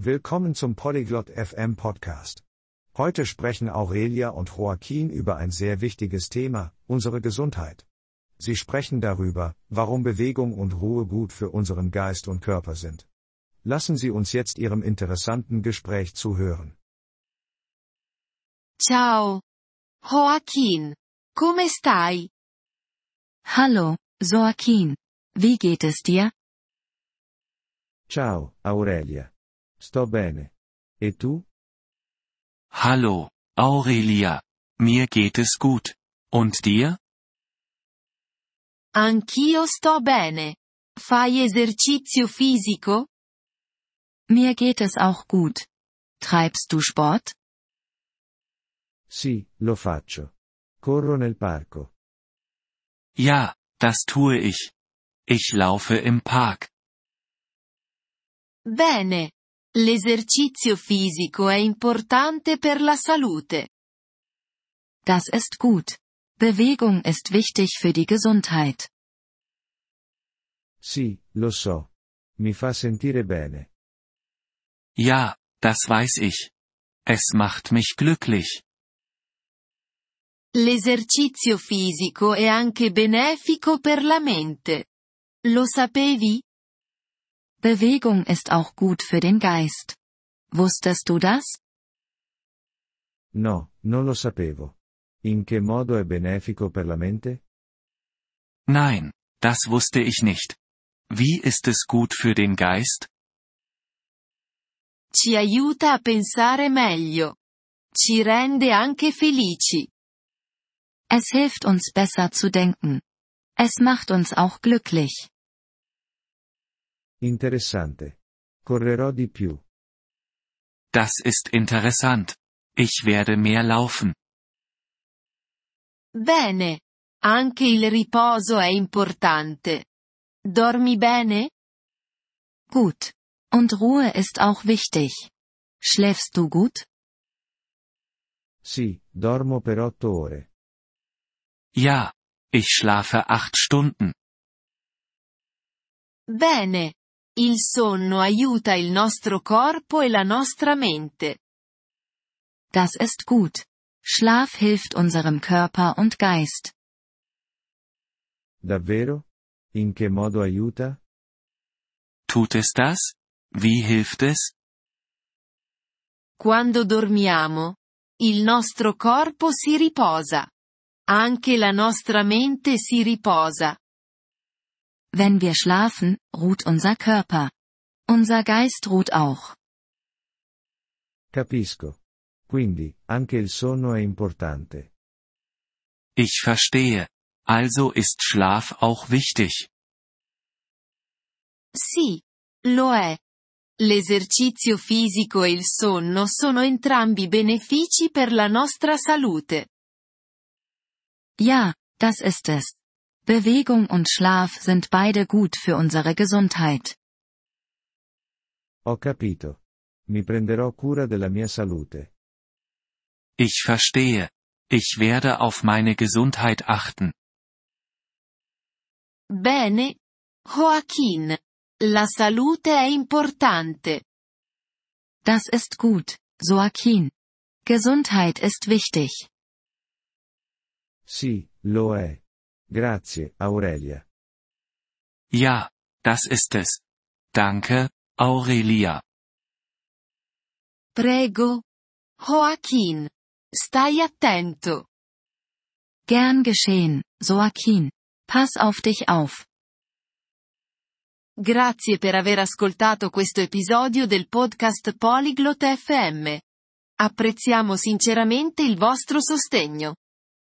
Willkommen zum Polyglot FM Podcast. Heute sprechen Aurelia und Joaquin über ein sehr wichtiges Thema, unsere Gesundheit. Sie sprechen darüber, warum Bewegung und Ruhe gut für unseren Geist und Körper sind. Lassen Sie uns jetzt Ihrem interessanten Gespräch zuhören. Ciao. Joaquin. Come stai? Hallo, Joaquin. Wie geht es dir? Ciao, Aurelia. Sto bene. E tu? Hallo, Aurelia. Mir geht es gut. Und dir? Anch'io sto bene. Fai esercizio fisico? Mir geht es auch gut. Treibst du Sport? Sì, lo faccio. Corro nel parco. Ja, das tue ich. Ich laufe im Park. Bene. L'esercizio fisico è importante per la salute. Das ist gut. Bewegung ist wichtig für die Gesundheit. Sì, lo so. Mi fa sentire bene. Ja, das weiß ich. Es macht mich glücklich. L'esercizio fisico è anche benefico per la mente. Lo sapevi? Bewegung ist auch gut für den Geist. Wusstest du das? No, non lo sapevo. In che modo è benefico per la mente? Nein, das wusste ich nicht. Wie ist es gut für den Geist? Ci aiuta a pensare meglio. Ci rende anche felici. Es hilft uns besser zu denken. Es macht uns auch glücklich. Interessante. Correrò di più. Das ist interessant. Ich werde mehr laufen. Bene. Anche il riposo è importante. Dormi bene? Gut. Und Ruhe ist auch wichtig. Schläfst du gut? Sì, dormo per otto ore. Ja, ich schlafe acht Stunden. Bene. Il sonno aiuta il nostro corpo e la nostra mente. Das ist gut. Schlaf hilft unserem Körper und Geist. Davvero? In che modo aiuta? Tut es das? Wie hilft es? Quando dormiamo, il nostro corpo si riposa. Anche la nostra mente si riposa. Wenn wir schlafen, ruht unser Körper. Unser Geist ruht auch. Capisco. Quindi, anche il sonno è importante. Ich verstehe. Also ist Schlaf auch wichtig. Sì, lo è. L'esercizio fisico e il sonno sono entrambi benefici per la nostra salute. Ja, das ist es. Bewegung und Schlaf sind beide gut für unsere Gesundheit. Ho capito. Mi prenderò cura della mia salute. Ich verstehe. Ich werde auf meine Gesundheit achten. Bene. Joaquin. La salute è importante. Das ist gut, Joaquin. Gesundheit ist wichtig. Sì, lo è. Grazie, Aurelia. Ja, das ist es. Danke, Aurelia. Prego. Joaquin. Stai attento. Gern geschehen, Joaquin. Pass auf dich auf. Grazie per aver ascoltato questo episodio del podcast Polyglot FM. Apprezziamo sinceramente il vostro sostegno.